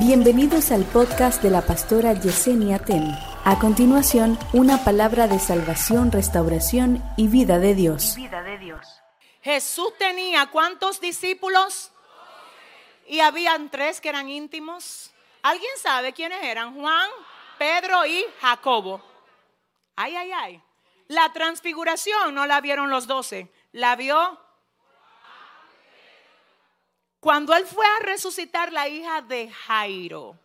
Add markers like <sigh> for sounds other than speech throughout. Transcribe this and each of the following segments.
Bienvenidos al podcast de la pastora Yesenia Ten. A continuación, una palabra de salvación, restauración y vida de Dios. vida de Dios. Jesús tenía cuántos discípulos? Y habían tres que eran íntimos. ¿Alguien sabe quiénes eran? Juan, Pedro y Jacobo. Ay, ay, ay. La transfiguración no la vieron los doce, la vio cuando él fue a resucitar la hija de Jairo.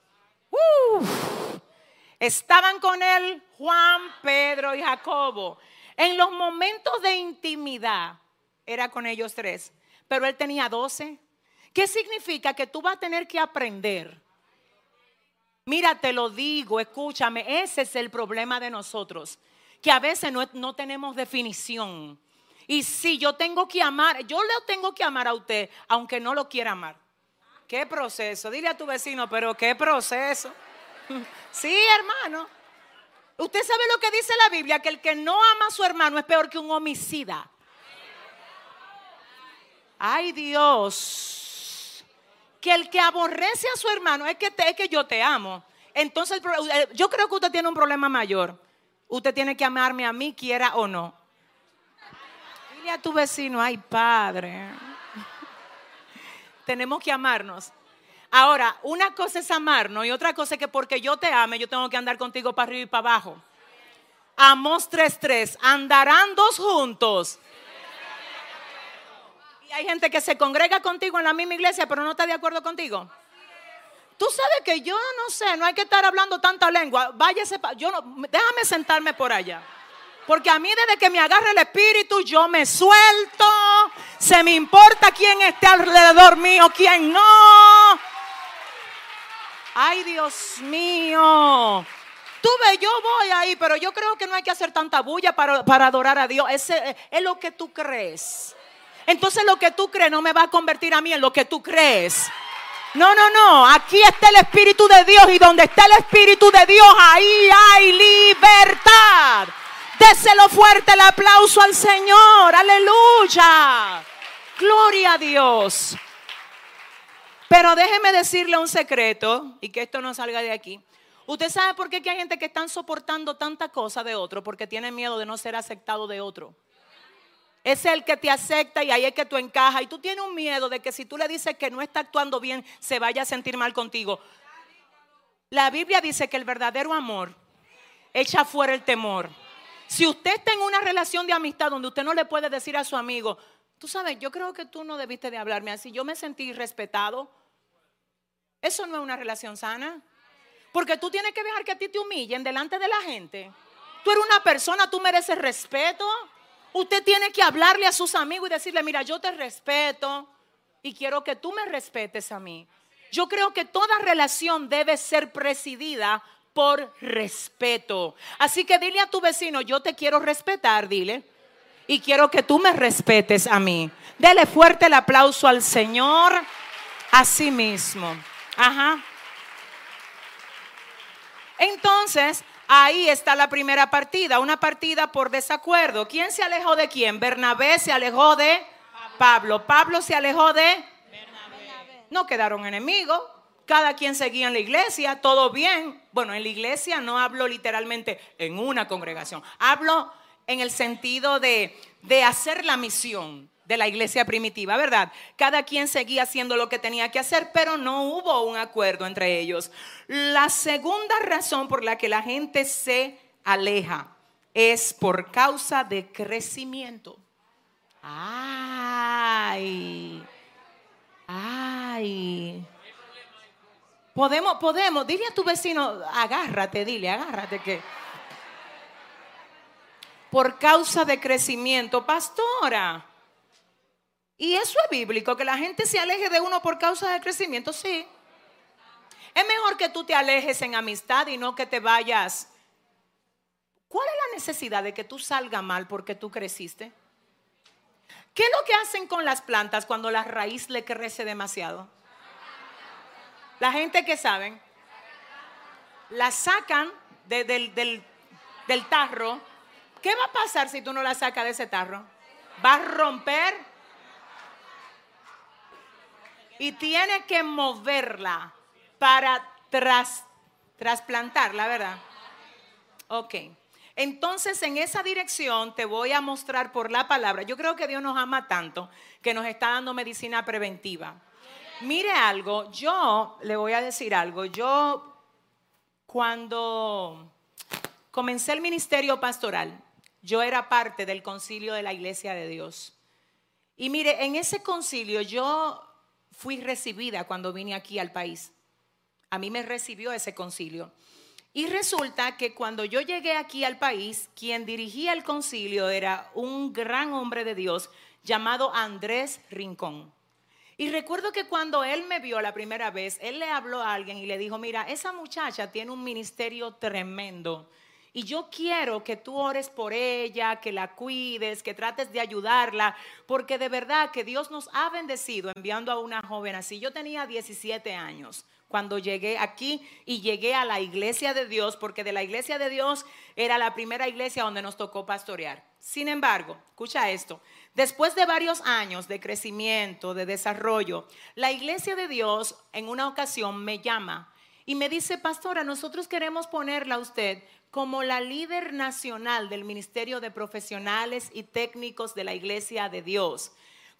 estaban con él Juan, Pedro y Jacobo. En los momentos de intimidad era con ellos tres, pero él tenía doce. ¿Qué significa? Que tú vas a tener que aprender. Mira, te lo digo, escúchame, ese es el problema de nosotros, que a veces no, no tenemos definición. Y si yo tengo que amar, yo le tengo que amar a usted, aunque no lo quiera amar. ¿Qué proceso? Dile a tu vecino, pero qué proceso. <laughs> sí, hermano. Usted sabe lo que dice la Biblia, que el que no ama a su hermano es peor que un homicida. Ay Dios, que el que aborrece a su hermano es que, es que yo te amo. Entonces eh, yo creo que usted tiene un problema mayor. Usted tiene que amarme a mí, quiera o no a tu vecino, ay padre. <laughs> Tenemos que amarnos. Ahora, una cosa es amarnos y otra cosa es que porque yo te ame, yo tengo que andar contigo para arriba y para abajo. Amos 3.3, andarán dos juntos. Y hay gente que se congrega contigo en la misma iglesia, pero no está de acuerdo contigo. Tú sabes que yo no sé, no hay que estar hablando tanta lengua. Váyase, yo no, déjame sentarme por allá. Porque a mí desde que me agarra el espíritu yo me suelto. Se me importa quién esté alrededor mío, quién no. Ay, Dios mío. Tú ves, yo voy ahí, pero yo creo que no hay que hacer tanta bulla para, adorar a Dios. Ese es lo que tú crees. Entonces lo que tú crees no me va a convertir a mí en lo que tú crees. No, no, no. Aquí está el Espíritu de Dios y donde está el Espíritu de Dios, ahí hay libertad. Déselo fuerte el aplauso al Señor. Aleluya. Gloria a Dios. Pero déjeme decirle un secreto y que esto no salga de aquí. ¿Usted sabe por qué hay gente que están soportando tanta cosa de otro? Porque tiene miedo de no ser aceptado de otro. Es el que te acepta y ahí es que tú encajas. Y tú tienes un miedo de que si tú le dices que no está actuando bien, se vaya a sentir mal contigo. La Biblia dice que el verdadero amor echa fuera el temor. Si usted está en una relación de amistad donde usted no le puede decir a su amigo, tú sabes, yo creo que tú no debiste de hablarme así, yo me sentí respetado. Eso no es una relación sana. Porque tú tienes que dejar que a ti te humillen delante de la gente. Tú eres una persona, tú mereces respeto. Usted tiene que hablarle a sus amigos y decirle, mira, yo te respeto y quiero que tú me respetes a mí. Yo creo que toda relación debe ser presidida por respeto. Así que dile a tu vecino, yo te quiero respetar, dile. Y quiero que tú me respetes a mí. Dele fuerte el aplauso al Señor a sí mismo. Ajá. Entonces, ahí está la primera partida, una partida por desacuerdo. ¿Quién se alejó de quién? Bernabé se alejó de Pablo. Pablo se alejó de Bernabé. No quedaron enemigos, cada quien seguía en la iglesia, todo bien. Bueno, en la iglesia no hablo literalmente en una congregación, hablo en el sentido de, de hacer la misión de la iglesia primitiva, ¿verdad? Cada quien seguía haciendo lo que tenía que hacer, pero no hubo un acuerdo entre ellos. La segunda razón por la que la gente se aleja es por causa de crecimiento. Ay, ay. Podemos, podemos, dile a tu vecino, agárrate, dile, agárrate que. Por causa de crecimiento, pastora. Y eso es bíblico, que la gente se aleje de uno por causa de crecimiento, sí. Es mejor que tú te alejes en amistad y no que te vayas. ¿Cuál es la necesidad de que tú salgas mal porque tú creciste? ¿Qué es lo que hacen con las plantas cuando la raíz le crece demasiado? La gente que saben, la sacan del, del tarro. ¿Qué va a pasar si tú no la sacas de ese tarro? Va a romper y tiene que moverla para tras, trasplantar, la verdad. Ok. Entonces, en esa dirección te voy a mostrar por la palabra. Yo creo que Dios nos ama tanto que nos está dando medicina preventiva. Mire algo, yo le voy a decir algo. Yo, cuando comencé el ministerio pastoral, yo era parte del concilio de la iglesia de Dios. Y mire, en ese concilio yo fui recibida cuando vine aquí al país. A mí me recibió ese concilio. Y resulta que cuando yo llegué aquí al país, quien dirigía el concilio era un gran hombre de Dios llamado Andrés Rincón. Y recuerdo que cuando él me vio la primera vez, él le habló a alguien y le dijo, mira, esa muchacha tiene un ministerio tremendo. Y yo quiero que tú ores por ella, que la cuides, que trates de ayudarla, porque de verdad que Dios nos ha bendecido enviando a una joven así. Yo tenía 17 años cuando llegué aquí y llegué a la iglesia de Dios, porque de la iglesia de Dios era la primera iglesia donde nos tocó pastorear. Sin embargo, escucha esto, después de varios años de crecimiento, de desarrollo, la iglesia de Dios en una ocasión me llama y me dice, pastora, nosotros queremos ponerla a usted como la líder nacional del Ministerio de Profesionales y Técnicos de la Iglesia de Dios.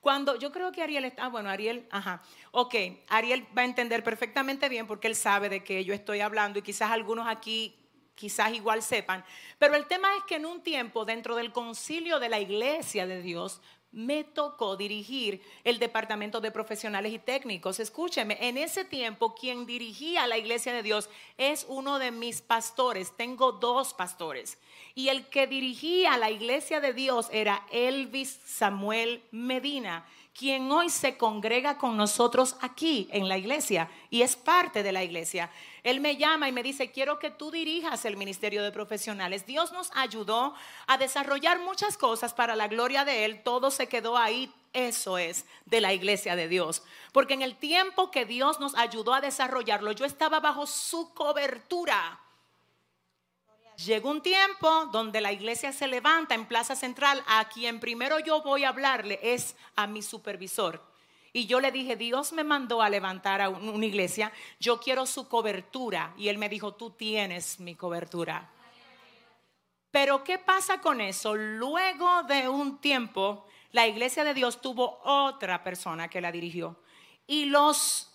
Cuando yo creo que Ariel está, ah, bueno, Ariel, ajá, ok, Ariel va a entender perfectamente bien porque él sabe de qué yo estoy hablando y quizás algunos aquí quizás igual sepan, pero el tema es que en un tiempo dentro del concilio de la iglesia de Dios me tocó dirigir el departamento de profesionales y técnicos. Escúcheme, en ese tiempo quien dirigía la iglesia de Dios es uno de mis pastores. Tengo dos pastores. Y el que dirigía la iglesia de Dios era Elvis Samuel Medina quien hoy se congrega con nosotros aquí en la iglesia y es parte de la iglesia. Él me llama y me dice, quiero que tú dirijas el ministerio de profesionales. Dios nos ayudó a desarrollar muchas cosas para la gloria de Él. Todo se quedó ahí. Eso es de la iglesia de Dios. Porque en el tiempo que Dios nos ayudó a desarrollarlo, yo estaba bajo su cobertura. Llegó un tiempo donde la iglesia se levanta en Plaza Central. A quien primero yo voy a hablarle es a mi supervisor. Y yo le dije, Dios me mandó a levantar a una iglesia, yo quiero su cobertura. Y él me dijo, tú tienes mi cobertura. Pero ¿qué pasa con eso? Luego de un tiempo, la iglesia de Dios tuvo otra persona que la dirigió. Y los,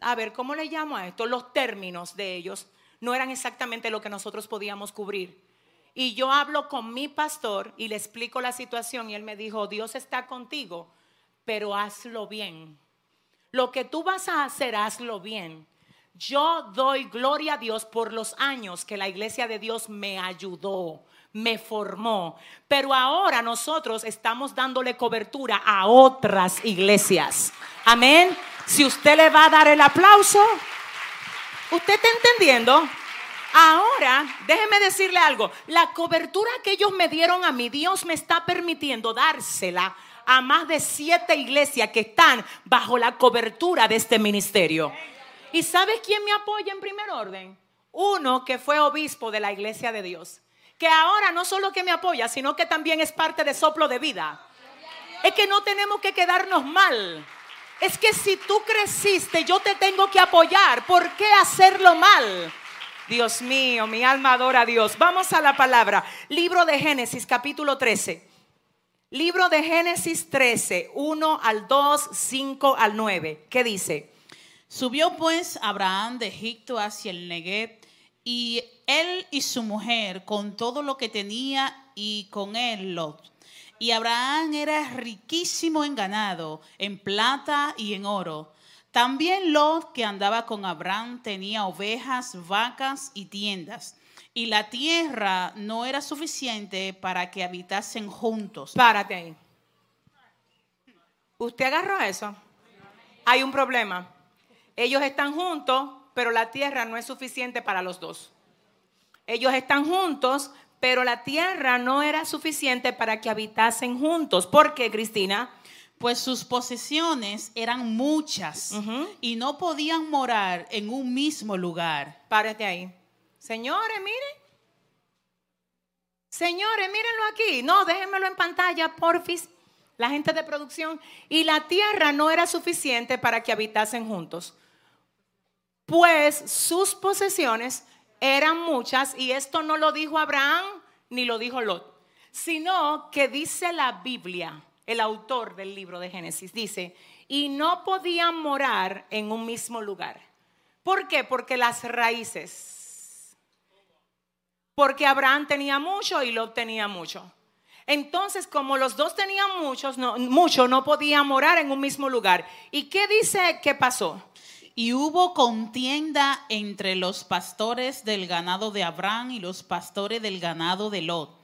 a ver, ¿cómo le llamo a esto? Los términos de ellos no eran exactamente lo que nosotros podíamos cubrir. Y yo hablo con mi pastor y le explico la situación y él me dijo, Dios está contigo, pero hazlo bien. Lo que tú vas a hacer, hazlo bien. Yo doy gloria a Dios por los años que la iglesia de Dios me ayudó, me formó. Pero ahora nosotros estamos dándole cobertura a otras iglesias. Amén. Si usted le va a dar el aplauso, ¿Usted está entendiendo? Ahora, déjeme decirle algo. La cobertura que ellos me dieron a mí, Dios me está permitiendo dársela a más de siete iglesias que están bajo la cobertura de este ministerio. ¿Y sabes quién me apoya en primer orden? Uno que fue obispo de la iglesia de Dios. Que ahora no solo que me apoya, sino que también es parte de soplo de vida. Es que no tenemos que quedarnos mal. Es que si tú creciste, yo te tengo que apoyar. ¿Por qué hacerlo mal? Dios mío, mi alma adora a Dios. Vamos a la palabra. Libro de Génesis, capítulo 13. Libro de Génesis 13, 1 al 2, 5 al 9. ¿Qué dice? Subió pues Abraham de Egipto hacia el Negev y él y su mujer con todo lo que tenía y con él Lot y Abraham era riquísimo en ganado, en plata y en oro. También Lot, que andaba con Abraham, tenía ovejas, vacas y tiendas. Y la tierra no era suficiente para que habitasen juntos. Párate. ¿Usted agarró eso? Hay un problema. Ellos están juntos, pero la tierra no es suficiente para los dos. Ellos están juntos, pero la tierra no era suficiente para que habitasen juntos. ¿Por qué, Cristina? Pues sus posesiones eran muchas y no podían morar en un mismo lugar. Párate ahí. Señores, miren. Señores, mírenlo aquí. No, déjenmelo en pantalla, porfis. La gente de producción. Y la tierra no era suficiente para que habitasen juntos. pues sus posesiones eran muchas y esto no lo dijo Abraham ni lo dijo Lot, sino que dice la Biblia, el autor del libro de Génesis, dice, y no podían morar en un mismo lugar. ¿Por qué? Porque las raíces. Porque Abraham tenía mucho y Lot tenía mucho. Entonces, como los dos tenían muchos, no, mucho, no podían morar en un mismo lugar. ¿Y qué dice que pasó? Y hubo contienda entre los pastores del ganado de Abraham y los pastores del ganado de Lot.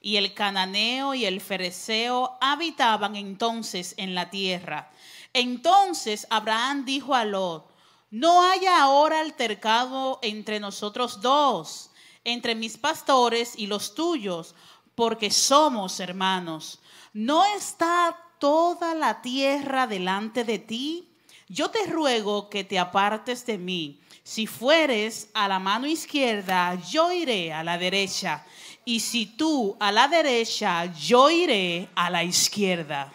Y el cananeo y el fereceo habitaban entonces en la tierra. Entonces Abraham dijo a Lot, no haya ahora altercado entre nosotros dos, entre mis pastores y los tuyos, porque somos hermanos. ¿No está toda la tierra delante de ti? Yo te ruego que te apartes de mí. Si fueres a la mano izquierda, yo iré a la derecha. Y si tú a la derecha, yo iré a la izquierda.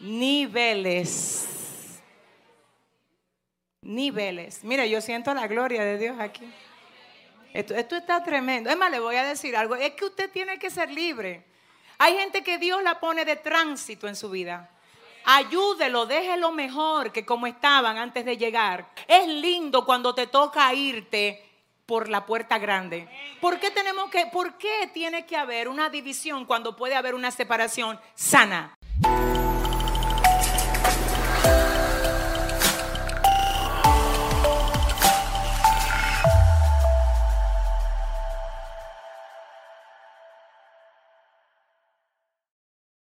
Niveles. Niveles. Mira, yo siento la gloria de Dios aquí. Esto, esto está tremendo. Es más, le voy a decir algo. Es que usted tiene que ser libre. Hay gente que Dios la pone de tránsito en su vida. Ayúdelo, déjelo mejor que como estaban antes de llegar. Es lindo cuando te toca irte por la puerta grande. ¿Por qué tenemos que, por qué tiene que haber una división cuando puede haber una separación sana?